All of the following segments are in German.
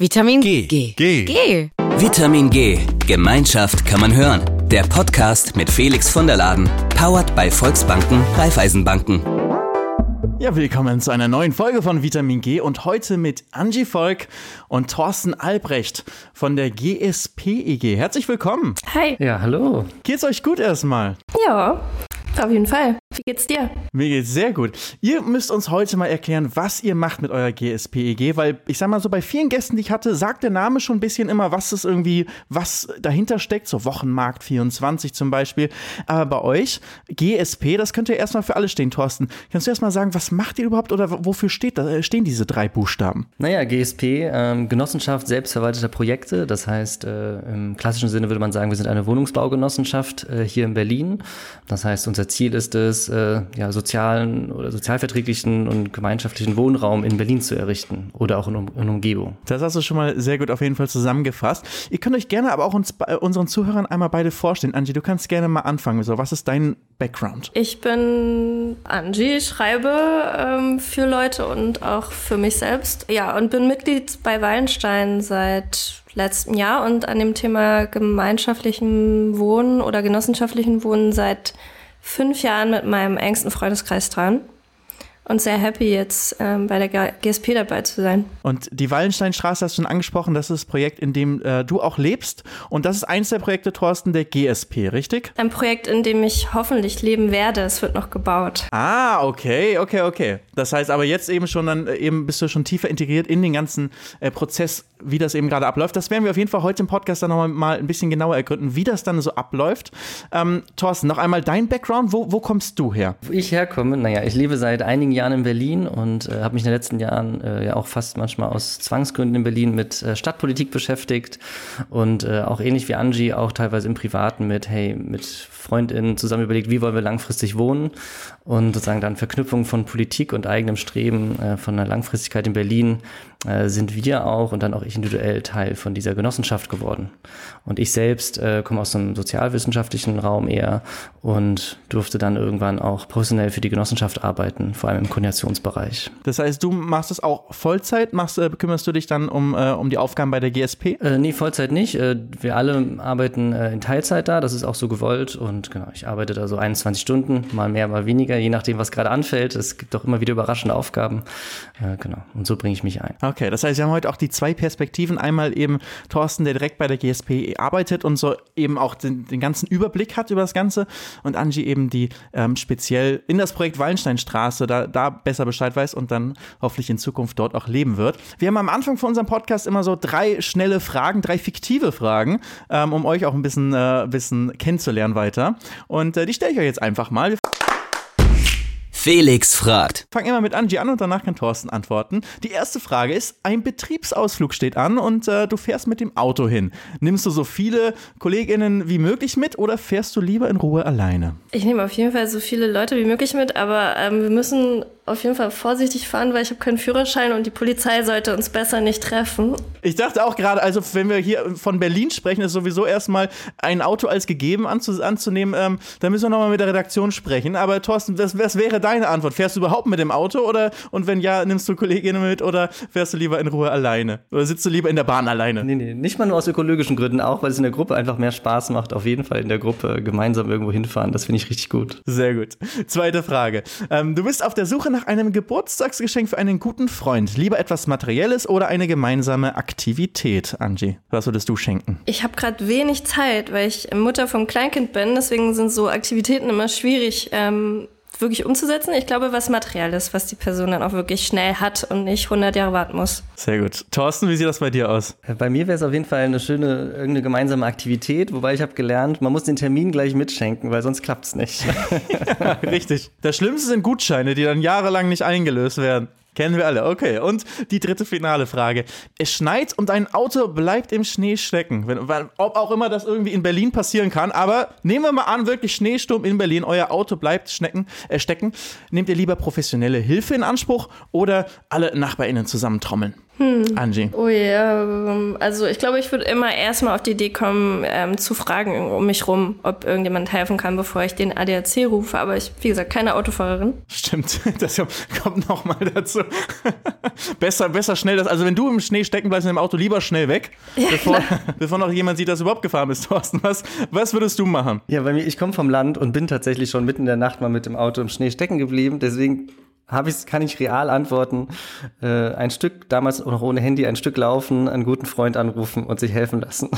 Vitamin G. G. G. G. Vitamin G. Gemeinschaft kann man hören. Der Podcast mit Felix von der Laden. Powered bei Volksbanken, Raiffeisenbanken. Ja, willkommen zu einer neuen Folge von Vitamin G und heute mit Angie Volk und Thorsten Albrecht von der GSPEG. Herzlich willkommen. Hi. Ja, hallo. Geht's euch gut erstmal? Ja, auf jeden Fall. Wie geht's dir? Mir geht's sehr gut. Ihr müsst uns heute mal erklären, was ihr macht mit eurer GSPEG, weil ich sag mal so, bei vielen Gästen, die ich hatte, sagt der Name schon ein bisschen immer, was es irgendwie, was dahinter steckt, so Wochenmarkt 24 zum Beispiel. Aber bei euch, GSP, das könnte ja erstmal für alle stehen, Thorsten. Kannst du erstmal sagen, was macht ihr überhaupt oder wofür steht, das, stehen diese drei Buchstaben? Naja, GSP, ähm, Genossenschaft selbstverwalteter Projekte. Das heißt, äh, im klassischen Sinne würde man sagen, wir sind eine Wohnungsbaugenossenschaft äh, hier in Berlin. Das heißt, unser Ziel ist es, äh, ja, sozialen oder sozialverträglichen und gemeinschaftlichen Wohnraum in Berlin zu errichten oder auch in, um in Umgebung. Das hast du schon mal sehr gut auf jeden Fall zusammengefasst. Ihr könnt euch gerne aber auch uns, äh, unseren Zuhörern einmal beide vorstellen. Angie, du kannst gerne mal anfangen. So, was ist dein Background? Ich bin Angie, schreibe ähm, für Leute und auch für mich selbst. Ja, und bin Mitglied bei Wallenstein seit letztem Jahr und an dem Thema gemeinschaftlichen Wohnen oder genossenschaftlichen Wohnen seit fünf Jahren mit meinem engsten Freundeskreis dran und sehr happy, jetzt ähm, bei der GSP dabei zu sein. Und die Wallensteinstraße hast du schon angesprochen, das ist das Projekt, in dem äh, du auch lebst. Und das ist eins der Projekte, Thorsten, der GSP, richtig? Ein Projekt, in dem ich hoffentlich leben werde. Es wird noch gebaut. Ah, okay, okay, okay. Das heißt aber jetzt eben schon, dann äh, eben bist du schon tiefer integriert in den ganzen äh, Prozess, wie das eben gerade abläuft. Das werden wir auf jeden Fall heute im Podcast dann nochmal mal ein bisschen genauer ergründen, wie das dann so abläuft. Ähm, Thorsten, noch einmal dein Background. Wo, wo kommst du her? Wo ich herkomme, naja, ich lebe seit einigen Jahren in Berlin und äh, habe mich in den letzten Jahren äh, ja auch fast manchmal aus Zwangsgründen in Berlin mit äh, Stadtpolitik beschäftigt und äh, auch ähnlich wie Angie auch teilweise im Privaten mit, hey, mit FreundInnen zusammen überlegt, wie wollen wir langfristig wohnen und sozusagen dann Verknüpfung von Politik und eigenem Streben äh, von einer Langfristigkeit in Berlin äh, sind wir auch und dann auch ich individuell Teil von dieser Genossenschaft geworden. Und ich selbst äh, komme aus einem sozialwissenschaftlichen Raum eher und durfte dann irgendwann auch professionell für die Genossenschaft arbeiten, vor allem im Koordinationsbereich. Das heißt, du machst es auch Vollzeit? Machst, äh, kümmerst du dich dann um, äh, um die Aufgaben bei der GSP? Äh, nee, Vollzeit nicht. Äh, wir alle arbeiten äh, in Teilzeit da, das ist auch so gewollt und genau, ich arbeite da so 21 Stunden, mal mehr, mal weniger, je nachdem, was gerade anfällt. Es gibt auch immer wieder überraschende Aufgaben. Äh, genau, und so bringe ich mich ein. Okay, das heißt, wir haben heute auch die zwei Perspektiven. Einmal eben Thorsten, der direkt bei der GSP arbeitet und so eben auch den, den ganzen Überblick hat über das Ganze und Angie eben die ähm, speziell in das Projekt Wallensteinstraße da, da besser Bescheid weiß und dann hoffentlich in Zukunft dort auch leben wird. Wir haben am Anfang von unserem Podcast immer so drei schnelle Fragen, drei fiktive Fragen, ähm, um euch auch ein bisschen, äh, bisschen kennenzulernen weiter. Und äh, die stelle ich euch jetzt einfach mal. Felix fragt. Fang immer mit Angie an und danach kann Thorsten antworten. Die erste Frage ist: Ein Betriebsausflug steht an und äh, du fährst mit dem Auto hin. Nimmst du so viele KollegInnen wie möglich mit oder fährst du lieber in Ruhe alleine? Ich nehme auf jeden Fall so viele Leute wie möglich mit, aber ähm, wir müssen auf jeden Fall vorsichtig fahren, weil ich habe keinen Führerschein und die Polizei sollte uns besser nicht treffen. Ich dachte auch gerade, also wenn wir hier von Berlin sprechen, ist sowieso erstmal ein Auto als gegeben anzu anzunehmen. Ähm, da müssen wir nochmal mit der Redaktion sprechen. Aber Thorsten, was, was wäre deine Antwort? Fährst du überhaupt mit dem Auto oder und wenn ja, nimmst du Kolleginnen mit oder fährst du lieber in Ruhe alleine? Oder sitzt du lieber in der Bahn alleine? Nee, nee, nicht mal nur aus ökologischen Gründen, auch weil es in der Gruppe einfach mehr Spaß macht. Auf jeden Fall in der Gruppe gemeinsam irgendwo hinfahren. Das finde ich richtig gut. Sehr gut. Zweite Frage. Ähm, du bist auf der Suche nach einem Geburtstagsgeschenk für einen guten Freund. Lieber etwas Materielles oder eine gemeinsame Aktivität, Angie? Was würdest du schenken? Ich habe gerade wenig Zeit, weil ich Mutter vom Kleinkind bin. Deswegen sind so Aktivitäten immer schwierig. Ähm wirklich umzusetzen. Ich glaube, was Materielles, was die Person dann auch wirklich schnell hat und nicht 100 Jahre warten muss. Sehr gut. Thorsten, wie sieht das bei dir aus? Bei mir wäre es auf jeden Fall eine schöne, irgendeine gemeinsame Aktivität, wobei ich habe gelernt, man muss den Termin gleich mitschenken, weil sonst klappt es nicht. ja, richtig. Das Schlimmste sind Gutscheine, die dann jahrelang nicht eingelöst werden. Kennen wir alle, okay. Und die dritte finale Frage. Es schneit und ein Auto bleibt im Schnee stecken. Wenn, ob auch immer das irgendwie in Berlin passieren kann, aber nehmen wir mal an, wirklich Schneesturm in Berlin, euer Auto bleibt schnecken, äh, stecken. Nehmt ihr lieber professionelle Hilfe in Anspruch oder alle NachbarInnen zusammentrommeln? Hm. Angie. Ui, ähm, also ich glaube, ich würde immer erstmal auf die Idee kommen, ähm, zu fragen um mich rum, ob irgendjemand helfen kann, bevor ich den ADAC rufe. Aber ich, wie gesagt, keine Autofahrerin. Stimmt, das kommt nochmal dazu. besser, besser schnell das. Also wenn du im Schnee stecken bleibst in dem Auto, lieber schnell weg, ja, bevor, bevor noch jemand sieht, dass du überhaupt gefahren bist, Thorsten. Was, was würdest du machen? Ja, bei mir, ich komme vom Land und bin tatsächlich schon mitten in der Nacht mal mit dem Auto im Schnee stecken geblieben. Deswegen hab ich, kann ich real antworten. Äh, ein Stück, damals noch ohne Handy, ein Stück laufen, einen guten Freund anrufen und sich helfen lassen.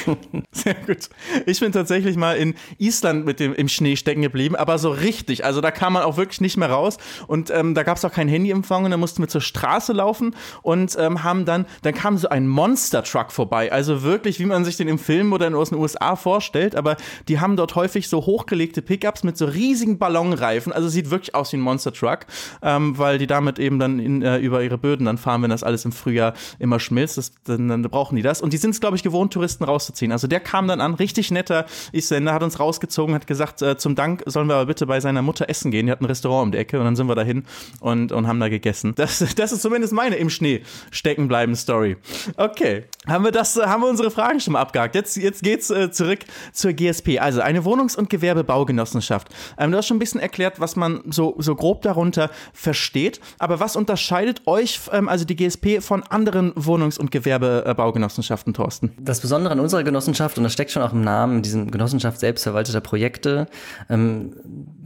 Sehr gut. Ich bin tatsächlich mal in Island mit dem im Schnee stecken geblieben, aber so richtig. Also da kam man auch wirklich nicht mehr raus und ähm, da gab es auch kein Handyempfang und da mussten wir zur Straße laufen und ähm, haben dann, dann kam so ein Monster-Truck vorbei. Also wirklich, wie man sich den im Film oder in den USA vorstellt, aber die haben dort häufig so hochgelegte Pickups mit so riesigen Ballonreifen. Also sieht wirklich aus wie ein Monster-Truck ähm, weil die damit eben dann in, äh, über ihre Böden dann fahren, wenn das alles im Frühjahr immer schmilzt. Das, dann, dann brauchen die das. Und die sind es, glaube ich, gewohnt, Touristen rauszuziehen. Also der kam dann an, richtig netter Isländer, hat uns rausgezogen, hat gesagt, äh, zum Dank sollen wir aber bitte bei seiner Mutter essen gehen. Die hat ein Restaurant um die Ecke und dann sind wir dahin und, und haben da gegessen. Das, das ist zumindest meine im Schnee stecken bleiben Story. Okay, haben wir das, haben wir unsere Fragen schon mal abgehakt. Jetzt, jetzt geht's äh, zurück zur GSP. Also eine Wohnungs- und Gewerbebaugenossenschaft. Ähm, du hast schon ein bisschen erklärt, was man so, so grob darunter versteht. Aber was unterscheidet euch, ähm, also die GSP, von anderen Wohnungs- und Gewerbebaugenossenschaften, Thorsten? Das Besondere an unserer Genossenschaft, und das steckt schon auch im Namen, diesen Genossenschaft selbstverwalteter Projekte, ähm,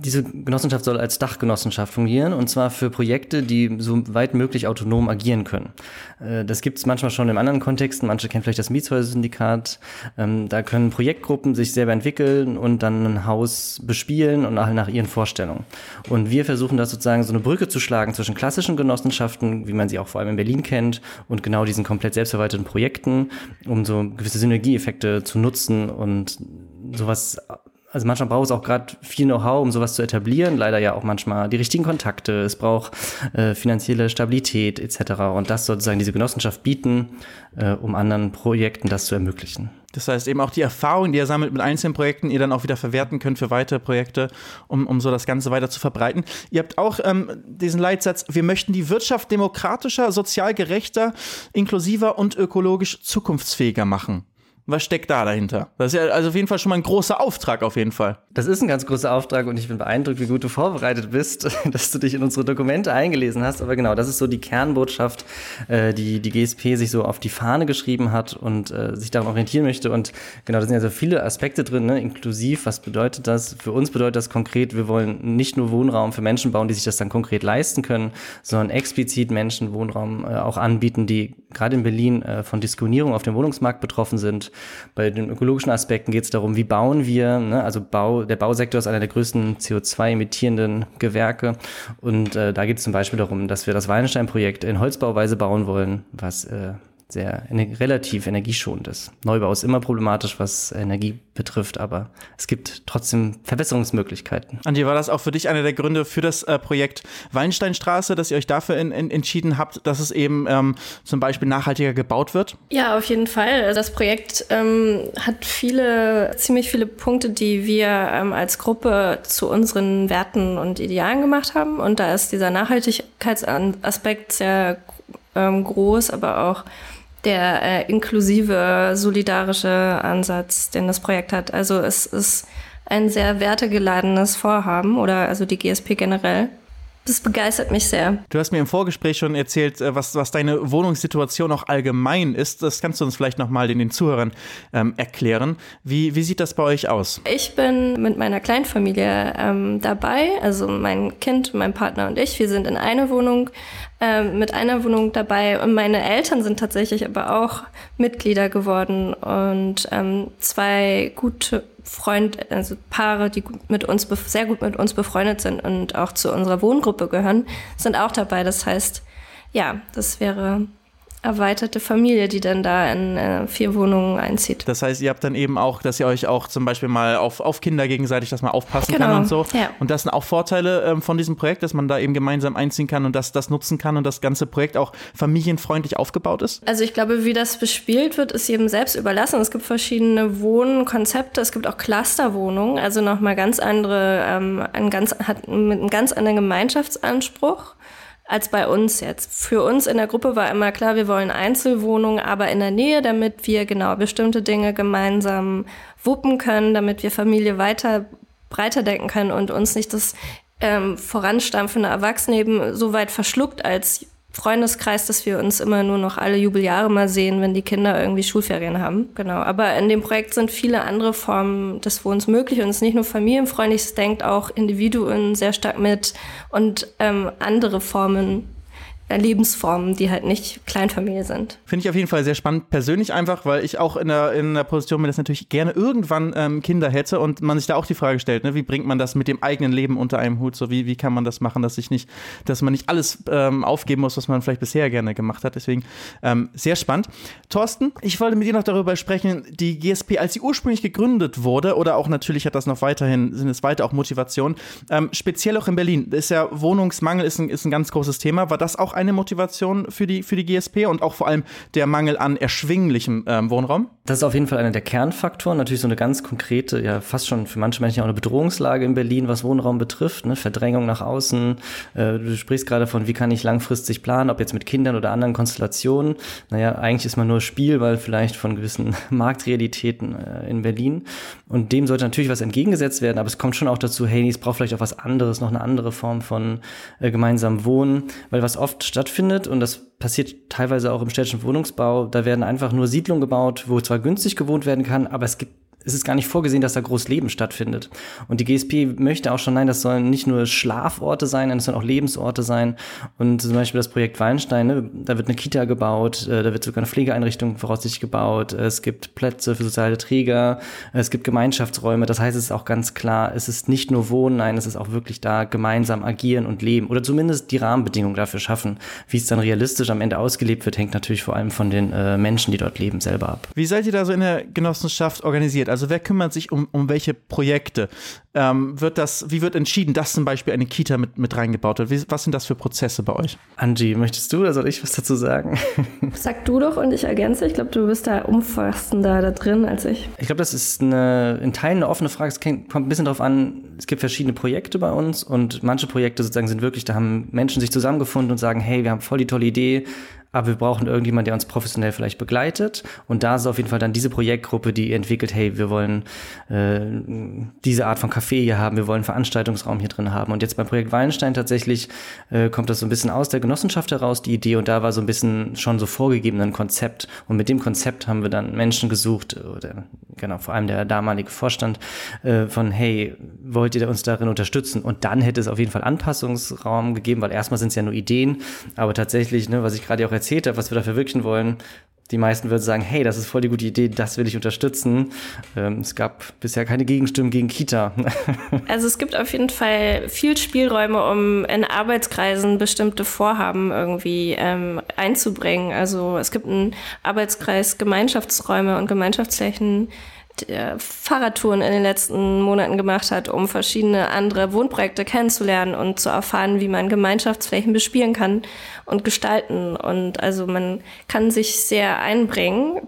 diese Genossenschaft soll als Dachgenossenschaft fungieren und zwar für Projekte, die so weit möglich autonom agieren können. Äh, das gibt es manchmal schon in anderen Kontexten. Manche kennen vielleicht das Mietshäuser-Syndikat. Ähm, da können Projektgruppen sich selber entwickeln und dann ein Haus bespielen und nach, ihren Vorstellungen. Und wir versuchen das sozusagen so eine Brücke zu schlagen zwischen klassischen Genossenschaften, wie man sie auch vor allem in Berlin kennt, und genau diesen komplett selbstverwalteten Projekten, um so gewisse Synergieeffekte zu nutzen und sowas also manchmal braucht es auch gerade viel Know-how, um sowas zu etablieren. Leider ja auch manchmal die richtigen Kontakte. Es braucht äh, finanzielle Stabilität etc. Und das sozusagen diese Genossenschaft bieten, äh, um anderen Projekten das zu ermöglichen. Das heißt eben auch die Erfahrung, die ihr sammelt mit einzelnen Projekten, ihr dann auch wieder verwerten könnt für weitere Projekte, um, um so das Ganze weiter zu verbreiten. Ihr habt auch ähm, diesen Leitsatz, wir möchten die Wirtschaft demokratischer, sozial gerechter, inklusiver und ökologisch zukunftsfähiger machen. Was steckt da dahinter? Das ist ja also auf jeden Fall schon mal ein großer Auftrag, auf jeden Fall. Das ist ein ganz großer Auftrag und ich bin beeindruckt, wie gut du vorbereitet bist, dass du dich in unsere Dokumente eingelesen hast. Aber genau, das ist so die Kernbotschaft, äh, die die GSP sich so auf die Fahne geschrieben hat und äh, sich daran orientieren möchte. Und genau, da sind ja so viele Aspekte drin, ne? inklusiv. Was bedeutet das? Für uns bedeutet das konkret, wir wollen nicht nur Wohnraum für Menschen bauen, die sich das dann konkret leisten können, sondern explizit Menschen Wohnraum äh, auch anbieten, die gerade in Berlin von Diskriminierung auf dem Wohnungsmarkt betroffen sind bei den ökologischen Aspekten geht es darum, wie bauen wir, ne? also Bau, der Bausektor ist einer der größten CO2-emittierenden Gewerke. Und äh, da geht es zum Beispiel darum, dass wir das Wallenstein-Projekt in Holzbauweise bauen wollen, was äh, sehr relativ energieschonend ist. Neubau ist immer problematisch, was Energie betrifft, aber es gibt trotzdem Verbesserungsmöglichkeiten. Andi, war das auch für dich einer der Gründe für das äh, Projekt Wallensteinstraße, dass ihr euch dafür in, in, entschieden habt, dass es eben ähm, zum Beispiel nachhaltiger gebaut wird? Ja, auf jeden Fall. Das Projekt ähm, hat viele, ziemlich viele Punkte, die wir ähm, als Gruppe zu unseren Werten und Idealen gemacht haben. Und da ist dieser Nachhaltigkeitsaspekt sehr ähm, groß, aber auch der äh, inklusive, solidarische Ansatz, den das Projekt hat. Also es ist ein sehr wertegeladenes Vorhaben oder also die GSP generell. Das begeistert mich sehr. Du hast mir im Vorgespräch schon erzählt, äh, was, was deine Wohnungssituation auch allgemein ist. Das kannst du uns vielleicht nochmal den, den Zuhörern ähm, erklären. Wie, wie sieht das bei euch aus? Ich bin mit meiner Kleinfamilie ähm, dabei, also mein Kind, mein Partner und ich. Wir sind in einer Wohnung, ähm, mit einer Wohnung dabei und meine Eltern sind tatsächlich aber auch Mitglieder geworden und ähm, zwei gute Freund, also Paare, die mit uns sehr gut mit uns befreundet sind und auch zu unserer Wohngruppe gehören, sind auch dabei. Das heißt, ja, das wäre erweiterte Familie, die dann da in äh, vier Wohnungen einzieht. Das heißt, ihr habt dann eben auch, dass ihr euch auch zum Beispiel mal auf, auf Kinder gegenseitig das mal aufpassen genau. kann und so. Ja. Und das sind auch Vorteile ähm, von diesem Projekt, dass man da eben gemeinsam einziehen kann und das, das nutzen kann und das ganze Projekt auch familienfreundlich aufgebaut ist? Also ich glaube, wie das bespielt wird, ist jedem selbst überlassen. Es gibt verschiedene Wohnkonzepte, es gibt auch Clusterwohnungen, also nochmal ganz andere, ähm, ein ganz, hat einen ganz anderen Gemeinschaftsanspruch. Als bei uns jetzt. Für uns in der Gruppe war immer klar, wir wollen Einzelwohnungen, aber in der Nähe, damit wir genau bestimmte Dinge gemeinsam wuppen können, damit wir Familie weiter breiter denken können und uns nicht das ähm, voranstampfende Erwachsenenleben so weit verschluckt als Freundeskreis, dass wir uns immer nur noch alle Jubeljahre mal sehen, wenn die Kinder irgendwie Schulferien haben. Genau. Aber in dem Projekt sind viele andere Formen des Wohnens möglich und es ist nicht nur familienfreundlich, es denkt auch Individuen sehr stark mit und ähm, andere Formen Lebensformen, die halt nicht Kleinfamilie sind. Finde ich auf jeden Fall sehr spannend, persönlich einfach, weil ich auch in der, in der Position bin, dass natürlich gerne irgendwann ähm, Kinder hätte und man sich da auch die Frage stellt, ne, wie bringt man das mit dem eigenen Leben unter einem Hut? So wie, wie kann man das machen, dass sich nicht, dass man nicht alles ähm, aufgeben muss, was man vielleicht bisher gerne gemacht hat. Deswegen ähm, sehr spannend. Thorsten, ich wollte mit dir noch darüber sprechen, die GSP, als sie ursprünglich gegründet wurde, oder auch natürlich hat das noch weiterhin, sind es weiter auch Motivationen, ähm, speziell auch in Berlin, ist ja Wohnungsmangel ist ein, ist ein ganz großes Thema. War das auch eine Motivation für die, für die GSP und auch vor allem der Mangel an erschwinglichem ähm, Wohnraum? Das ist auf jeden Fall einer der Kernfaktoren. Natürlich so eine ganz konkrete, ja fast schon für manche Menschen auch eine Bedrohungslage in Berlin, was Wohnraum betrifft. Ne? Verdrängung nach außen. Äh, du sprichst gerade von, wie kann ich langfristig planen, ob jetzt mit Kindern oder anderen Konstellationen. Naja, eigentlich ist man nur Spielball vielleicht von gewissen Marktrealitäten äh, in Berlin. Und dem sollte natürlich was entgegengesetzt werden, aber es kommt schon auch dazu, hey, es braucht vielleicht auch was anderes, noch eine andere Form von äh, gemeinsamem Wohnen, weil was oft stattfindet. Und das passiert teilweise auch im städtischen Wohnungsbau, da werden einfach nur Siedlungen gebaut, wo zwar günstig gewohnt werden kann, aber es gibt es ist gar nicht vorgesehen, dass da groß Leben stattfindet. Und die GSP möchte auch schon, nein, das sollen nicht nur Schlaforte sein, das sollen auch Lebensorte sein. Und zum Beispiel das Projekt Weinstein, ne, da wird eine Kita gebaut, äh, da wird sogar eine Pflegeeinrichtung voraussichtlich gebaut, es gibt Plätze für soziale Träger, es gibt Gemeinschaftsräume. Das heißt, es ist auch ganz klar, es ist nicht nur Wohnen, nein, es ist auch wirklich da gemeinsam agieren und leben oder zumindest die Rahmenbedingungen dafür schaffen. Wie es dann realistisch am Ende ausgelebt wird, hängt natürlich vor allem von den äh, Menschen, die dort leben, selber ab. Wie seid ihr da so in der Genossenschaft organisiert? Also wer kümmert sich um, um welche Projekte? Ähm, wird das, wie wird entschieden, dass zum Beispiel eine Kita mit, mit reingebaut wird? Wie, was sind das für Prozesse bei euch? Angie, möchtest du oder soll ich was dazu sagen? Sag du doch und ich ergänze. Ich glaube, du bist da umfassender da drin als ich. Ich glaube, das ist eine, in Teilen eine offene Frage. Es kommt ein bisschen darauf an, es gibt verschiedene Projekte bei uns und manche Projekte sozusagen sind wirklich, da haben Menschen sich zusammengefunden und sagen, hey, wir haben voll die tolle Idee, aber wir brauchen irgendjemand, der uns professionell vielleicht begleitet. Und da ist auf jeden Fall dann diese Projektgruppe, die entwickelt, hey, wir wollen äh, diese Art von Café hier haben, wir wollen Veranstaltungsraum hier drin haben. Und jetzt beim Projekt Weinstein tatsächlich äh, kommt das so ein bisschen aus der Genossenschaft heraus, die Idee. Und da war so ein bisschen schon so vorgegeben ein Konzept. Und mit dem Konzept haben wir dann Menschen gesucht, oder genau, vor allem der damalige Vorstand, äh, von, hey, wollt ihr uns darin unterstützen? Und dann hätte es auf jeden Fall Anpassungsraum gegeben, weil erstmal sind es ja nur Ideen, aber tatsächlich, ne, was ich gerade auch erzählt habe, was wir da verwirklichen wollen, die meisten würden sagen, hey, das ist voll die gute Idee, das will ich unterstützen. Ähm, es gab bisher keine Gegenstimmen gegen Kita. also es gibt auf jeden Fall viel Spielräume, um in Arbeitskreisen bestimmte Vorhaben irgendwie ähm, einzubringen. Also es gibt einen Arbeitskreis Gemeinschaftsräume und Gemeinschaftsflächen der Fahrradtouren in den letzten Monaten gemacht hat, um verschiedene andere Wohnprojekte kennenzulernen und zu erfahren, wie man Gemeinschaftsflächen bespielen kann und gestalten. Und also man kann sich sehr einbringen,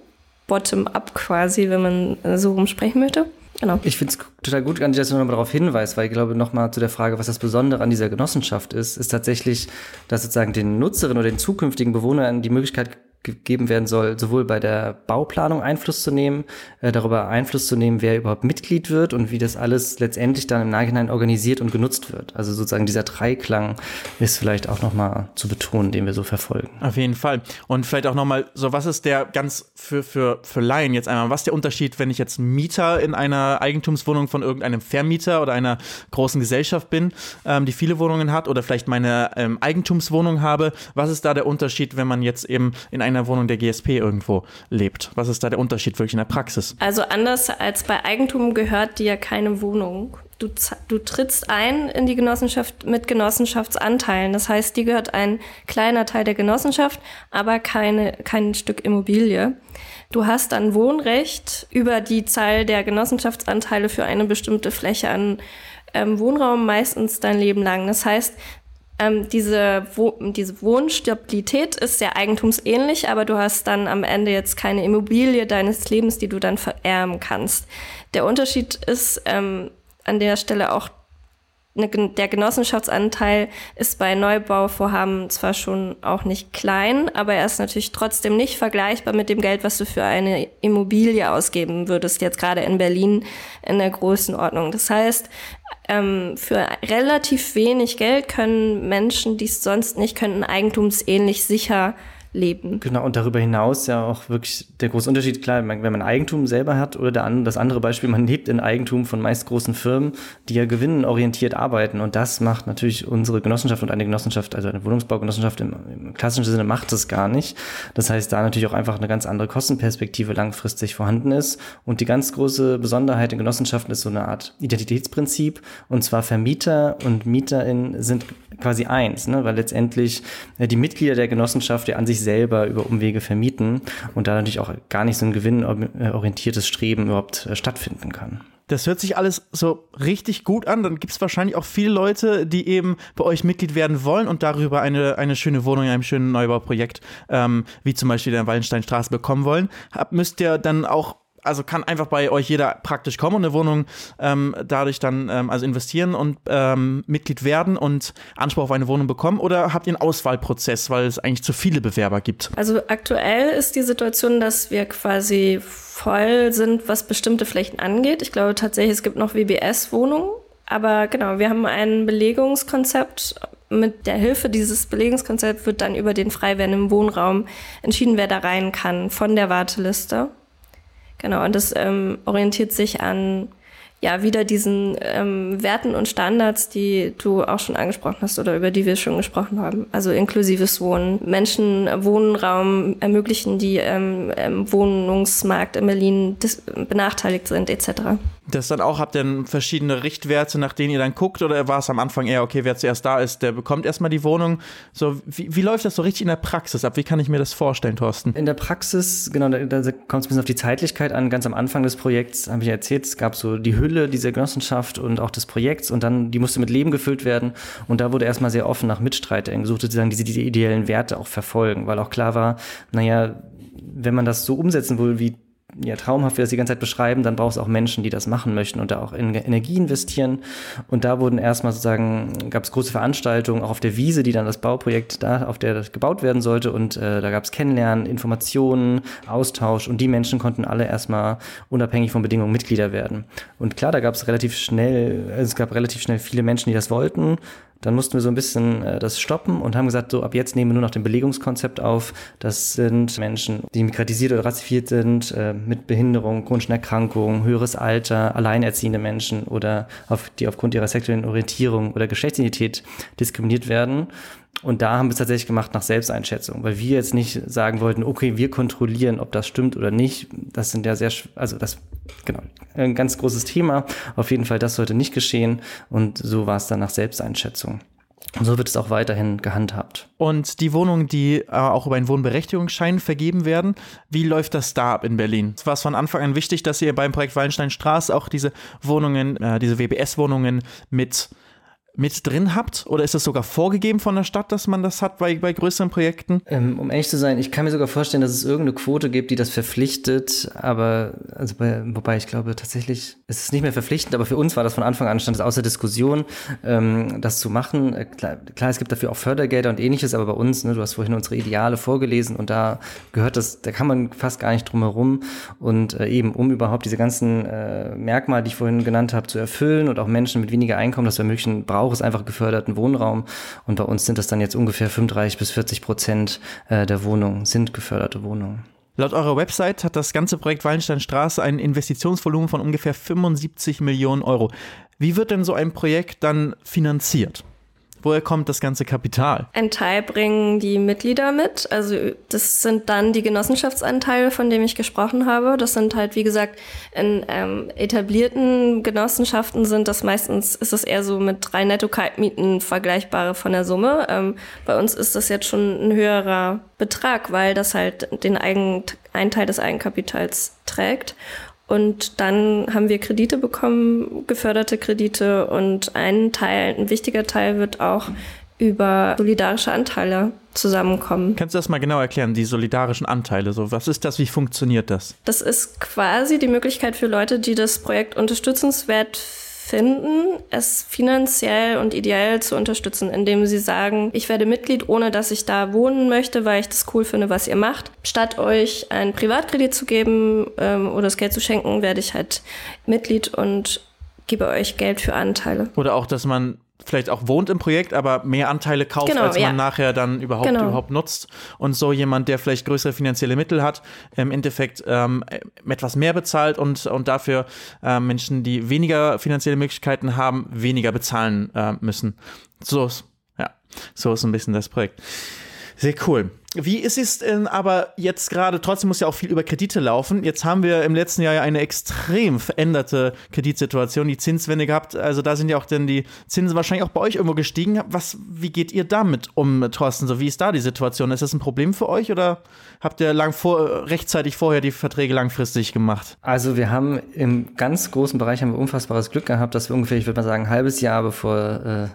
bottom-up quasi, wenn man so rumsprechen möchte. Genau. Ich finde es total gut, dass du nochmal darauf hinweist, weil ich glaube, nochmal zu der Frage, was das Besondere an dieser Genossenschaft ist, ist tatsächlich, dass sozusagen den Nutzerinnen oder den zukünftigen Bewohnern die Möglichkeit gegeben werden soll, sowohl bei der Bauplanung Einfluss zu nehmen, äh, darüber Einfluss zu nehmen, wer überhaupt Mitglied wird und wie das alles letztendlich dann im Nachhinein organisiert und genutzt wird. Also sozusagen dieser Dreiklang ist vielleicht auch nochmal zu betonen, den wir so verfolgen. Auf jeden Fall. Und vielleicht auch nochmal, so was ist der ganz für, für, für Laien jetzt einmal, was ist der Unterschied, wenn ich jetzt Mieter in einer Eigentumswohnung von irgendeinem Vermieter oder einer großen Gesellschaft bin, ähm, die viele Wohnungen hat oder vielleicht meine ähm, Eigentumswohnung habe, was ist da der Unterschied, wenn man jetzt eben in einer einer Wohnung der GSP irgendwo lebt. Was ist da der Unterschied wirklich in der Praxis? Also anders als bei Eigentum gehört dir keine Wohnung. Du, du trittst ein in die Genossenschaft mit Genossenschaftsanteilen. Das heißt, dir gehört ein kleiner Teil der Genossenschaft, aber keine, kein Stück Immobilie. Du hast dann Wohnrecht über die Zahl der Genossenschaftsanteile für eine bestimmte Fläche an ähm, Wohnraum meistens dein Leben lang. Das heißt, ähm, diese, Wo diese Wohnstabilität ist sehr eigentumsähnlich, aber du hast dann am Ende jetzt keine Immobilie deines Lebens, die du dann vererben kannst. Der Unterschied ist ähm, an der Stelle auch ne, der Genossenschaftsanteil ist bei Neubauvorhaben zwar schon auch nicht klein, aber er ist natürlich trotzdem nicht vergleichbar mit dem Geld, was du für eine Immobilie ausgeben würdest, jetzt gerade in Berlin in der Größenordnung. Das heißt, ähm, für relativ wenig Geld können Menschen, die es sonst nicht könnten, eigentumsähnlich sicher leben. Genau, und darüber hinaus ja auch wirklich der große Unterschied, klar, wenn man Eigentum selber hat oder der, das andere Beispiel, man lebt in Eigentum von meist großen Firmen, die ja gewinnenorientiert arbeiten und das macht natürlich unsere Genossenschaft und eine Genossenschaft, also eine Wohnungsbaugenossenschaft im, im klassischen Sinne macht das gar nicht. Das heißt, da natürlich auch einfach eine ganz andere Kostenperspektive langfristig vorhanden ist und die ganz große Besonderheit in Genossenschaften ist so eine Art Identitätsprinzip und zwar Vermieter und MieterInnen sind quasi eins, ne? weil letztendlich äh, die Mitglieder der Genossenschaft ja an sich selber über Umwege vermieten und da natürlich auch gar nicht so ein gewinnorientiertes Streben überhaupt äh, stattfinden kann. Das hört sich alles so richtig gut an. Dann gibt es wahrscheinlich auch viele Leute, die eben bei euch Mitglied werden wollen und darüber eine, eine schöne Wohnung in einem schönen Neubauprojekt, ähm, wie zum Beispiel der Wallensteinstraße, bekommen wollen. Hab, müsst ihr dann auch also kann einfach bei euch jeder praktisch kommen und eine Wohnung ähm, dadurch dann ähm, also investieren und ähm, Mitglied werden und Anspruch auf eine Wohnung bekommen oder habt ihr einen Auswahlprozess, weil es eigentlich zu viele Bewerber gibt? Also aktuell ist die Situation, dass wir quasi voll sind, was bestimmte Flächen angeht. Ich glaube tatsächlich, es gibt noch WBS-Wohnungen, aber genau, wir haben ein Belegungskonzept. Mit der Hilfe dieses Belegungskonzepts wird dann über den frei werdenden Wohnraum entschieden, wer da rein kann von der Warteliste. Genau, und das ähm, orientiert sich an ja wieder diesen ähm, Werten und Standards, die du auch schon angesprochen hast oder über die wir schon gesprochen haben. Also inklusives Wohnen, Menschen Wohnraum ermöglichen, die ähm, im Wohnungsmarkt in Berlin benachteiligt sind, etc. Das dann auch, habt ihr verschiedene Richtwerte, nach denen ihr dann guckt, oder war es am Anfang eher, okay, wer zuerst da ist, der bekommt erstmal die Wohnung? So, wie, wie läuft das so richtig in der Praxis ab? Wie kann ich mir das vorstellen, Thorsten? In der Praxis, genau, da, da kommt es ein bisschen auf die Zeitlichkeit an. Ganz am Anfang des Projekts habe ich erzählt, es gab so die Hülle dieser Genossenschaft und auch des Projekts und dann, die musste mit Leben gefüllt werden. Und da wurde erstmal sehr offen nach Mitstreitern gesucht, sozusagen, die diese ideellen Werte auch verfolgen, weil auch klar war, naja, wenn man das so umsetzen will, wie ja, traumhaft wir das die ganze Zeit beschreiben, dann braucht es auch Menschen, die das machen möchten und da auch in Energie investieren. Und da wurden erstmal sozusagen, gab es große Veranstaltungen, auch auf der Wiese, die dann das Bauprojekt da, auf der das gebaut werden sollte. Und äh, da gab es Kennenlernen, Informationen, Austausch und die Menschen konnten alle erstmal unabhängig von Bedingungen Mitglieder werden. Und klar, da gab es relativ schnell, es gab relativ schnell viele Menschen, die das wollten. Dann mussten wir so ein bisschen äh, das stoppen und haben gesagt, so ab jetzt nehmen wir nur noch den Belegungskonzept auf. Das sind Menschen, die migratisiert oder rassifiziert sind, äh, mit Behinderung, chronischen Erkrankungen, höheres Alter, alleinerziehende Menschen oder auf, die aufgrund ihrer sexuellen Orientierung oder Geschlechtsidentität diskriminiert werden. Und da haben wir es tatsächlich gemacht nach Selbsteinschätzung, weil wir jetzt nicht sagen wollten, okay, wir kontrollieren, ob das stimmt oder nicht. Das sind ja sehr, also das, genau, ein ganz großes Thema. Auf jeden Fall, das sollte nicht geschehen. Und so war es dann nach Selbsteinschätzung. Und so wird es auch weiterhin gehandhabt. Und die Wohnungen, die äh, auch über einen Wohnberechtigungsschein vergeben werden, wie läuft das da ab in Berlin? Es war von Anfang an wichtig, dass ihr beim Projekt Wallensteinstraße auch diese Wohnungen, äh, diese WBS-Wohnungen mit mit drin habt? Oder ist das sogar vorgegeben von der Stadt, dass man das hat bei, bei größeren Projekten? Ähm, um ehrlich zu sein, ich kann mir sogar vorstellen, dass es irgendeine Quote gibt, die das verpflichtet. Aber, also bei, wobei ich glaube tatsächlich, es ist nicht mehr verpflichtend, aber für uns war das von Anfang an, stand es außer Diskussion, ähm, das zu machen. Äh, klar, klar, es gibt dafür auch Fördergelder und ähnliches, aber bei uns, ne, du hast vorhin unsere Ideale vorgelesen und da gehört das, da kann man fast gar nicht drum herum. Und äh, eben, um überhaupt diese ganzen äh, Merkmale, die ich vorhin genannt habe, zu erfüllen und auch Menschen mit weniger Einkommen das ermöglichen, braucht braucht es einfach geförderten Wohnraum. Und bei uns sind das dann jetzt ungefähr 35 bis 40 Prozent äh, der Wohnungen sind geförderte Wohnungen. Laut eurer Website hat das ganze Projekt Wallensteinstraße ein Investitionsvolumen von ungefähr 75 Millionen Euro. Wie wird denn so ein Projekt dann finanziert? Woher kommt das ganze Kapital? Ein Teil bringen die Mitglieder mit. Also das sind dann die Genossenschaftsanteile, von denen ich gesprochen habe. Das sind halt, wie gesagt, in ähm, etablierten Genossenschaften sind das meistens, ist es eher so mit drei Netto-Kaltmieten vergleichbare von der Summe. Ähm, bei uns ist das jetzt schon ein höherer Betrag, weil das halt den Eigen, einen Teil des Eigenkapitals trägt. Und dann haben wir Kredite bekommen, geförderte Kredite und ein Teil, ein wichtiger Teil wird auch über solidarische Anteile zusammenkommen. Kannst du das mal genau erklären, die solidarischen Anteile? So, was ist das? Wie funktioniert das? Das ist quasi die Möglichkeit für Leute, die das Projekt unterstützenswert finden, es finanziell und ideell zu unterstützen, indem sie sagen, ich werde Mitglied, ohne dass ich da wohnen möchte, weil ich das cool finde, was ihr macht. Statt euch einen Privatkredit zu geben ähm, oder das Geld zu schenken, werde ich halt Mitglied und gebe euch Geld für Anteile. Oder auch, dass man vielleicht auch wohnt im Projekt, aber mehr Anteile kauft, genau, als man ja. nachher dann überhaupt, genau. überhaupt nutzt. Und so jemand, der vielleicht größere finanzielle Mittel hat, im Endeffekt ähm, etwas mehr bezahlt und, und dafür äh, Menschen, die weniger finanzielle Möglichkeiten haben, weniger bezahlen äh, müssen. So ist, ja, so ist ein bisschen das Projekt. Sehr cool. Wie ist es denn aber jetzt gerade, trotzdem muss ja auch viel über Kredite laufen. Jetzt haben wir im letzten Jahr ja eine extrem veränderte Kreditsituation, die Zinswende gehabt. Also da sind ja auch dann die Zinsen wahrscheinlich auch bei euch irgendwo gestiegen. Was, wie geht ihr damit um, Thorsten? So, wie ist da die Situation? Ist das ein Problem für euch oder habt ihr lang vor, rechtzeitig vorher die Verträge langfristig gemacht? Also wir haben im ganz großen Bereich haben wir unfassbares Glück gehabt, dass wir ungefähr, ich würde mal sagen, ein halbes Jahr bevor äh,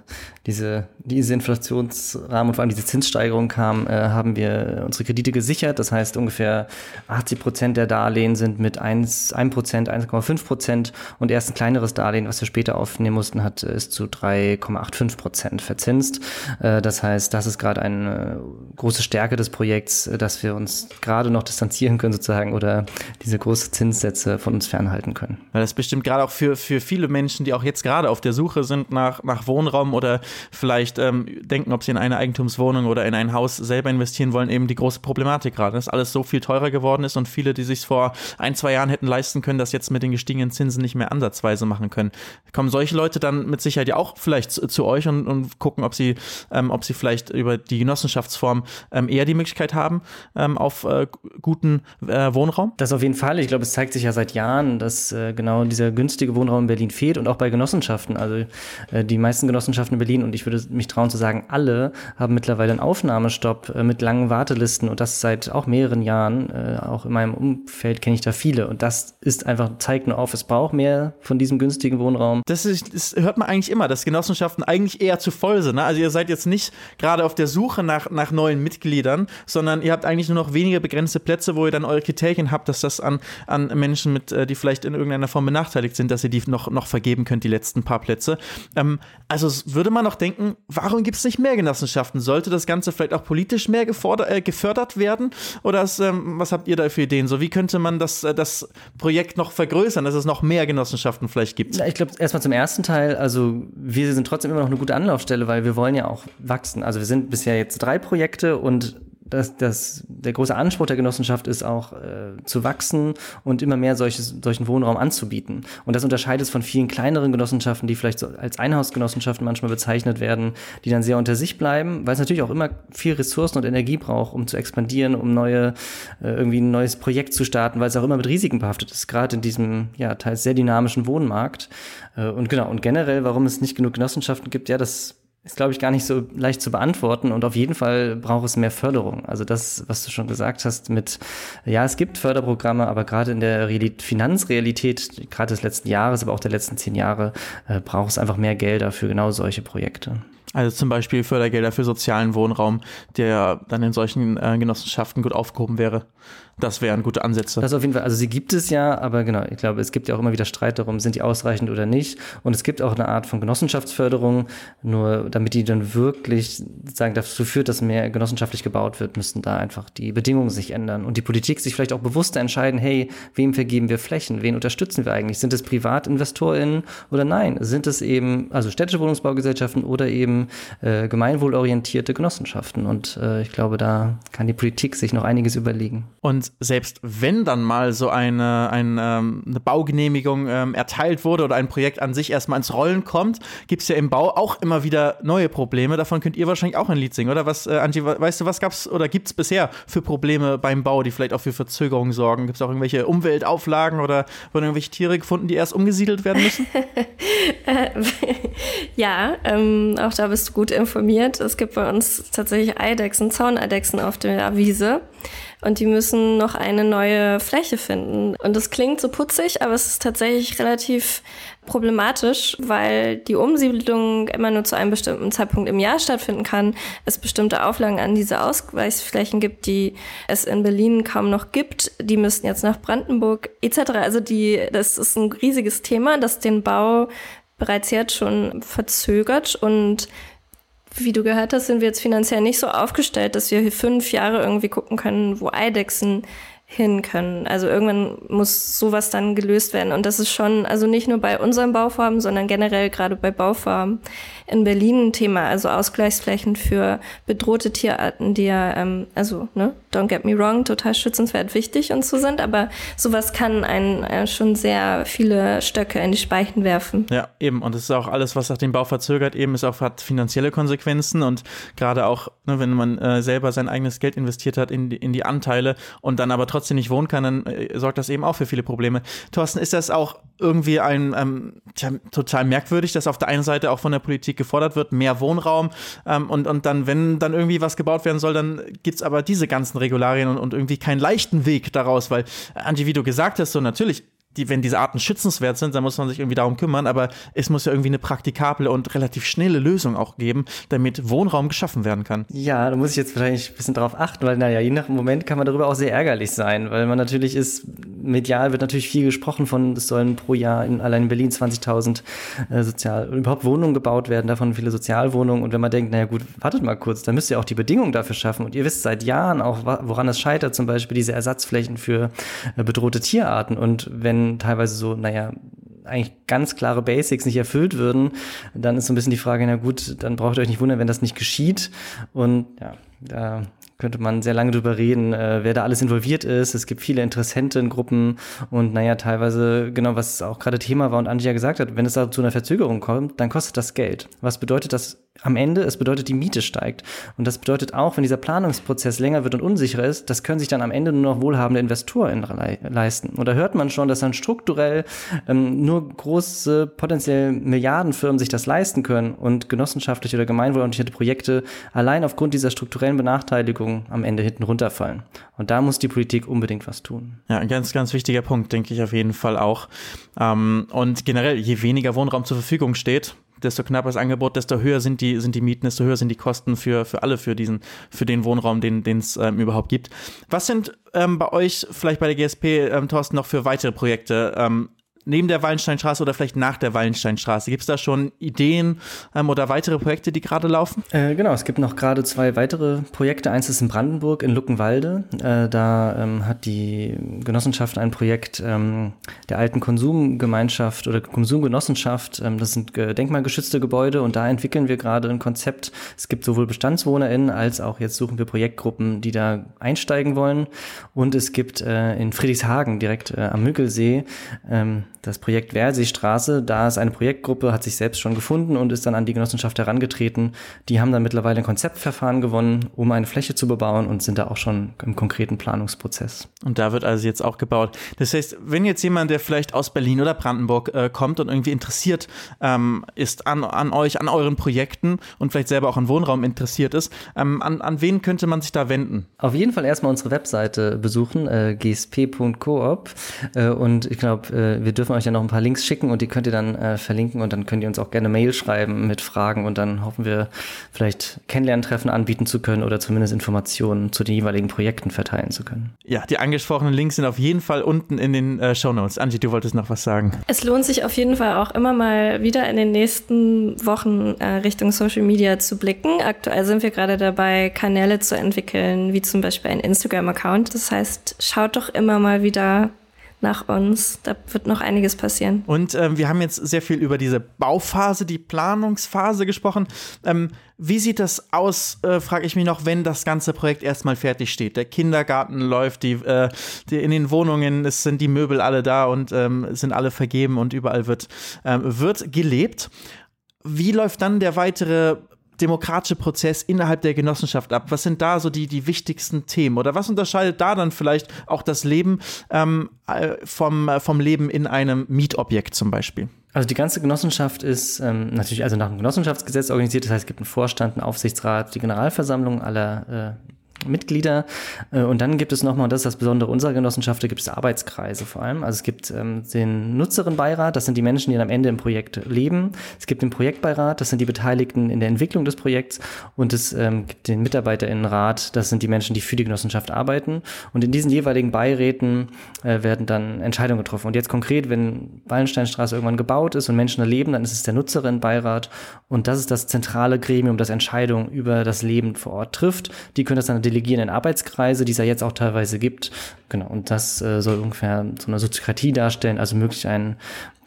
diese, diese Inflationsrahmen und vor allem diese Zinssteigerung kam, äh, haben wir wir unsere Kredite gesichert. Das heißt, ungefähr 80 Prozent der Darlehen sind mit 1, 1 Prozent, 1,5 Prozent und erst ein kleineres Darlehen, was wir später aufnehmen mussten, hat, ist zu 3,85 Prozent verzinst. Äh, das heißt, das ist gerade eine große Stärke des Projekts, dass wir uns gerade noch distanzieren können sozusagen oder diese große Zinssätze von uns fernhalten können. Weil das bestimmt gerade auch für, für viele Menschen, die auch jetzt gerade auf der Suche sind nach, nach Wohnraum oder vielleicht ähm, denken, ob sie in eine Eigentumswohnung oder in ein Haus selber investieren wollen, wollen, eben die große Problematik gerade, dass alles so viel teurer geworden ist und viele, die sich vor ein, zwei Jahren hätten leisten können, das jetzt mit den gestiegenen Zinsen nicht mehr ansatzweise machen können. Kommen solche Leute dann mit Sicherheit ja auch vielleicht zu, zu euch und, und, gucken, ob sie, ähm, ob sie vielleicht über die Genossenschaftsform ähm, eher die Möglichkeit haben ähm, auf äh, guten äh, Wohnraum? Das auf jeden Fall. Ich glaube, es zeigt sich ja seit Jahren, dass äh, genau dieser günstige Wohnraum in Berlin fehlt und auch bei Genossenschaften. Also äh, die meisten Genossenschaften in Berlin und ich würde mich trauen zu sagen, alle haben mittlerweile einen Aufnahmestopp äh, mit langen Wartelisten und das seit auch mehreren Jahren. Äh, auch in meinem Umfeld kenne ich da viele und das ist einfach, zeigt nur auf, es braucht mehr von diesem günstigen Wohnraum. Das, ist, das hört man eigentlich immer, dass Genossenschaften eigentlich eher zu voll sind. Ne? Also ihr seid jetzt nicht gerade auf der Suche nach, nach neuen Mitgliedern, sondern ihr habt eigentlich nur noch wenige begrenzte Plätze, wo ihr dann eure Kriterien habt, dass das an, an Menschen mit, äh, die vielleicht in irgendeiner Form benachteiligt sind, dass ihr die noch, noch vergeben könnt, die letzten paar Plätze. Ähm, also würde man noch denken, warum gibt es nicht mehr Genossenschaften? Sollte das Ganze vielleicht auch politisch mehr gefordert gefordert, äh, gefördert werden? Oder ist, ähm, was habt ihr da für Ideen? So, wie könnte man das, äh, das Projekt noch vergrößern, dass es noch mehr Genossenschaften vielleicht gibt? Ich glaube, erstmal zum ersten Teil, also wir sind trotzdem immer noch eine gute Anlaufstelle, weil wir wollen ja auch wachsen. Also wir sind bisher jetzt drei Projekte und das, das, der große Anspruch der Genossenschaft ist auch äh, zu wachsen und immer mehr solches, solchen Wohnraum anzubieten. Und das unterscheidet es von vielen kleineren Genossenschaften, die vielleicht so als Einhausgenossenschaften manchmal bezeichnet werden, die dann sehr unter sich bleiben, weil es natürlich auch immer viel Ressourcen und Energie braucht, um zu expandieren, um neue, äh, irgendwie ein neues Projekt zu starten, weil es auch immer mit Risiken behaftet ist, gerade in diesem ja teils sehr dynamischen Wohnmarkt. Äh, und genau, und generell, warum es nicht genug Genossenschaften gibt, ja, das ist, glaube ich, gar nicht so leicht zu beantworten und auf jeden Fall braucht es mehr Förderung. Also das, was du schon gesagt hast mit, ja, es gibt Förderprogramme, aber gerade in der Realität, Finanzrealität, gerade des letzten Jahres, aber auch der letzten zehn Jahre, äh, braucht es einfach mehr Gelder für genau solche Projekte. Also zum Beispiel Fördergelder für sozialen Wohnraum, der dann in solchen äh, Genossenschaften gut aufgehoben wäre. Das wären gute Ansätze. Das auf jeden Fall. Also sie gibt es ja, aber genau, ich glaube, es gibt ja auch immer wieder Streit darum, sind die ausreichend oder nicht. Und es gibt auch eine Art von Genossenschaftsförderung. Nur damit die dann wirklich sagen, dazu führt, dass mehr genossenschaftlich gebaut wird, müssten da einfach die Bedingungen sich ändern und die Politik sich vielleicht auch bewusster entscheiden, hey, wem vergeben wir Flächen? Wen unterstützen wir eigentlich? Sind es PrivatinvestorInnen oder nein? Sind es eben, also städtische Wohnungsbaugesellschaften oder eben äh, gemeinwohlorientierte Genossenschaften? Und äh, ich glaube, da kann die Politik sich noch einiges überlegen. Und selbst wenn dann mal so eine, eine, ähm, eine Baugenehmigung ähm, erteilt wurde oder ein Projekt an sich erstmal ins Rollen kommt, gibt es ja im Bau auch immer wieder neue Probleme. Davon könnt ihr wahrscheinlich auch ein Lied singen, oder? Was, äh, Angie, weißt du, was gab es oder gibt es bisher für Probleme beim Bau, die vielleicht auch für Verzögerungen sorgen? Gibt es auch irgendwelche Umweltauflagen oder wurden irgendwelche Tiere gefunden, die erst umgesiedelt werden müssen? Äh, ja, ähm, auch da bist du gut informiert. Es gibt bei uns tatsächlich Eidechsen, Zauneidechsen auf der Wiese und die müssen noch eine neue Fläche finden. Und das klingt so putzig, aber es ist tatsächlich relativ problematisch, weil die Umsiedlung immer nur zu einem bestimmten Zeitpunkt im Jahr stattfinden kann, es bestimmte Auflagen an diese Ausweichsflächen gibt, die es in Berlin kaum noch gibt. Die müssten jetzt nach Brandenburg etc. Also die, das ist ein riesiges Thema, das den Bau bereits jetzt schon verzögert und wie du gehört hast, sind wir jetzt finanziell nicht so aufgestellt, dass wir hier fünf Jahre irgendwie gucken können, wo Eidechsen hin können. Also irgendwann muss sowas dann gelöst werden. Und das ist schon, also nicht nur bei unseren Bauformen, sondern generell gerade bei Bauformen in Berlin ein Thema. Also Ausgleichsflächen für bedrohte Tierarten, die ja, ähm, also, ne, don't get me wrong, total schützenswert wichtig und so sind. Aber sowas kann einen äh, schon sehr viele Stöcke in die Speichen werfen. Ja, eben. Und es ist auch alles, was den Bau verzögert, eben ist auch, hat finanzielle Konsequenzen. Und gerade auch, ne, wenn man äh, selber sein eigenes Geld investiert hat in die, in die Anteile und dann aber trotzdem trotzdem nicht wohnen kann, dann äh, sorgt das eben auch für viele Probleme. Thorsten, ist das auch irgendwie ein ähm, tja, total merkwürdig, dass auf der einen Seite auch von der Politik gefordert wird, mehr Wohnraum ähm, und, und dann, wenn dann irgendwie was gebaut werden soll, dann gibt es aber diese ganzen Regularien und, und irgendwie keinen leichten Weg daraus, weil, Angie, wie du gesagt hast, so natürlich die, wenn diese Arten schützenswert sind, dann muss man sich irgendwie darum kümmern, aber es muss ja irgendwie eine praktikable und relativ schnelle Lösung auch geben, damit Wohnraum geschaffen werden kann. Ja, da muss ich jetzt wahrscheinlich ein bisschen drauf achten, weil naja, je nach Moment kann man darüber auch sehr ärgerlich sein, weil man natürlich ist, medial wird natürlich viel gesprochen von, es sollen pro Jahr in, allein in Berlin 20.000 äh, sozial, überhaupt Wohnungen gebaut werden, davon viele Sozialwohnungen. Und wenn man denkt, naja gut, wartet mal kurz, dann müsst ihr auch die Bedingungen dafür schaffen. Und ihr wisst seit Jahren auch, woran es scheitert, zum Beispiel diese Ersatzflächen für äh, bedrohte Tierarten. Und wenn teilweise so, naja, eigentlich ganz klare Basics nicht erfüllt würden, dann ist so ein bisschen die Frage, na gut, dann braucht ihr euch nicht wundern, wenn das nicht geschieht. Und ja, da könnte man sehr lange drüber reden, äh, wer da alles involviert ist. Es gibt viele Interessentengruppen und naja, teilweise, genau, was auch gerade Thema war und Angie ja gesagt hat, wenn es da zu einer Verzögerung kommt, dann kostet das Geld. Was bedeutet das am Ende? Es bedeutet, die Miete steigt. Und das bedeutet auch, wenn dieser Planungsprozess länger wird und unsicherer ist, das können sich dann am Ende nur noch wohlhabende Investoren le leisten. Und da hört man schon, dass dann strukturell ähm, nur große, potenziell Milliardenfirmen sich das leisten können und genossenschaftliche oder gemeinwohlorientierte Projekte allein aufgrund dieser strukturellen Benachteiligung am Ende hinten runterfallen. Und da muss die Politik unbedingt was tun. Ja, ein ganz, ganz wichtiger Punkt, denke ich auf jeden Fall auch. Ähm, und generell, je weniger Wohnraum zur Verfügung steht, desto knapper das Angebot, desto höher sind die, sind die Mieten, desto höher sind die Kosten für, für alle, für diesen, für den Wohnraum, den es ähm, überhaupt gibt. Was sind ähm, bei euch, vielleicht bei der GSP, ähm, Thorsten, noch für weitere Projekte ähm, neben der Wallensteinstraße oder vielleicht nach der Wallensteinstraße? Gibt es da schon Ideen ähm, oder weitere Projekte, die gerade laufen? Äh, genau, es gibt noch gerade zwei weitere Projekte. Eins ist in Brandenburg, in Luckenwalde. Äh, da ähm, hat die Genossenschaft ein Projekt ähm, der alten Konsumgemeinschaft oder Konsumgenossenschaft. Ähm, das sind denkmalgeschützte Gebäude und da entwickeln wir gerade ein Konzept. Es gibt sowohl BestandswohnerInnen als auch jetzt suchen wir Projektgruppen, die da einsteigen wollen. Und es gibt äh, in Friedrichshagen direkt äh, am Müggelsee ähm, das Projekt Werseestraße, da ist eine Projektgruppe, hat sich selbst schon gefunden und ist dann an die Genossenschaft herangetreten. Die haben dann mittlerweile ein Konzeptverfahren gewonnen, um eine Fläche zu bebauen und sind da auch schon im konkreten Planungsprozess. Und da wird also jetzt auch gebaut. Das heißt, wenn jetzt jemand, der vielleicht aus Berlin oder Brandenburg äh, kommt und irgendwie interessiert ähm, ist an, an euch, an euren Projekten und vielleicht selber auch an Wohnraum interessiert ist, ähm, an, an wen könnte man sich da wenden? Auf jeden Fall erstmal unsere Webseite besuchen, äh, gsp.coop. Äh, und ich glaube, äh, wir dürfen euch ja noch ein paar Links schicken und die könnt ihr dann äh, verlinken und dann könnt ihr uns auch gerne Mail schreiben mit Fragen und dann hoffen wir vielleicht Kennenlerntreffen anbieten zu können oder zumindest Informationen zu den jeweiligen Projekten verteilen zu können. Ja, die angesprochenen Links sind auf jeden Fall unten in den äh, Show Notes. Angie, du wolltest noch was sagen. Es lohnt sich auf jeden Fall auch immer mal wieder in den nächsten Wochen äh, Richtung Social Media zu blicken. Aktuell sind wir gerade dabei, Kanäle zu entwickeln, wie zum Beispiel ein Instagram-Account. Das heißt, schaut doch immer mal wieder nach uns. Da wird noch einiges passieren. Und ähm, wir haben jetzt sehr viel über diese Bauphase, die Planungsphase gesprochen. Ähm, wie sieht das aus, äh, frage ich mich noch, wenn das ganze Projekt erstmal fertig steht? Der Kindergarten läuft, die, äh, die in den Wohnungen es sind die Möbel alle da und ähm, sind alle vergeben und überall wird, ähm, wird gelebt. Wie läuft dann der weitere demokratische Prozess innerhalb der Genossenschaft ab? Was sind da so die, die wichtigsten Themen? Oder was unterscheidet da dann vielleicht auch das Leben ähm, äh, vom, äh, vom Leben in einem Mietobjekt zum Beispiel? Also die ganze Genossenschaft ist ähm, natürlich also nach dem Genossenschaftsgesetz organisiert. Das heißt, es gibt einen Vorstand, einen Aufsichtsrat, die Generalversammlung aller äh, Mitglieder. Äh, und dann gibt es nochmal, und das ist das Besondere unserer Genossenschaft, da gibt es Arbeitskreise vor allem. Also es gibt ähm, den Nutzerinnenbeirat, das sind die Menschen, die am Ende im Projekt leben. Es gibt den Projektbeirat, das sind die Beteiligten in der Entwicklung des Projekts. Und es ähm, gibt den Mitarbeiterinnenrat, das sind die Menschen, die für die Genossenschaft arbeiten. Und in diesen jeweiligen Beiräten äh, werden dann Entscheidungen getroffen. Und jetzt konkret, wenn Wallensteinstraße irgendwann gebaut ist und Menschen da leben, dann ist es der Nutzerinnenbeirat. Und das ist das zentrale Gremium, das Entscheidungen über das Leben vor Ort trifft. Die können das dann delegieren in Arbeitskreise, die es ja jetzt auch teilweise gibt. Genau, und das äh, soll ungefähr so eine Soziokratie darstellen, also möglich ein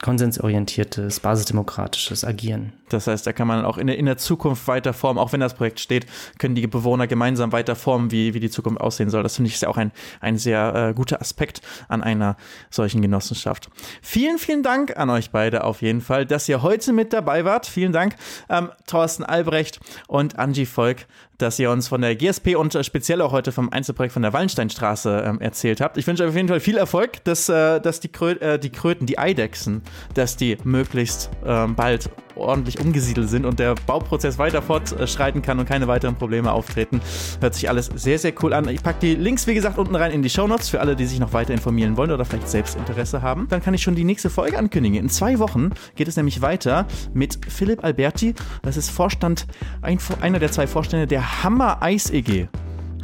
konsensorientiertes, basisdemokratisches Agieren. Das heißt, da kann man auch in der, in der Zukunft weiter formen, auch wenn das Projekt steht, können die Bewohner gemeinsam weiter formen, wie, wie die Zukunft aussehen soll. Das finde ich ist ja auch ein, ein sehr äh, guter Aspekt an einer solchen Genossenschaft. Vielen, vielen Dank an euch beide auf jeden Fall, dass ihr heute mit dabei wart. Vielen Dank, ähm, Thorsten Albrecht und Angie Volk, dass ihr uns von der GSP und äh, speziell auch heute vom Einzelprojekt von der Wallensteinstraße ähm, erzählt habt. Ich wünsche euch auf jeden Fall viel Erfolg, dass, äh, dass die, Krö äh, die Kröten, die Eidechsen, dass die möglichst ähm, bald ordentlich umgesiedelt sind und der Bauprozess weiter fortschreiten kann und keine weiteren Probleme auftreten. Hört sich alles sehr, sehr cool an. Ich packe die Links, wie gesagt, unten rein in die Shownotes für alle, die sich noch weiter informieren wollen oder vielleicht selbst Interesse haben. Dann kann ich schon die nächste Folge ankündigen. In zwei Wochen geht es nämlich weiter mit Philipp Alberti. Das ist Vorstand, ein, einer der zwei Vorstände der Hammer Eis EG.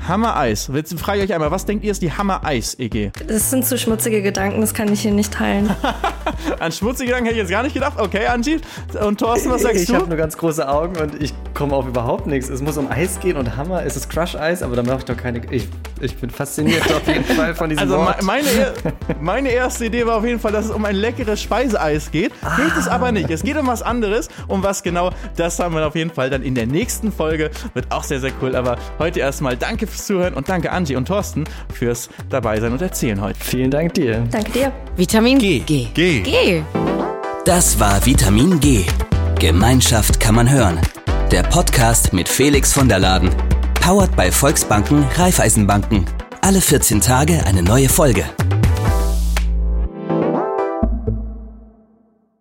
Hammer Eis. Jetzt frage ich euch einmal, was denkt ihr ist die Hammer Eis EG? Das sind zu schmutzige Gedanken, das kann ich hier nicht teilen. An schmutzige Gedanken hätte ich jetzt gar nicht gedacht. Okay, Angie. Und Thorsten, was sagst ich du? Ich habe nur ganz große Augen und ich komme auf überhaupt nichts. Es muss um Eis gehen und Hammer. Es ist Crush-Eis, aber da mache ich doch keine. Ich, ich bin fasziniert auf jeden Fall von diesem also Wort. Meine, meine erste Idee war auf jeden Fall, dass es um ein leckeres Speiseeis geht. Ah. Geht es aber nicht. Es geht um was anderes. Um was genau, das haben wir auf jeden Fall dann in der nächsten Folge. Wird auch sehr, sehr cool. Aber heute erstmal danke fürs Zuhören und danke Angie und Thorsten fürs Dabeisein und Erzählen heute. Vielen Dank dir. Danke dir. Vitamin G. G. G. G. Das war Vitamin G. Gemeinschaft kann man hören. Der Podcast mit Felix von der Laden. Powered bei Volksbanken, Raiffeisenbanken. Alle 14 Tage eine neue Folge.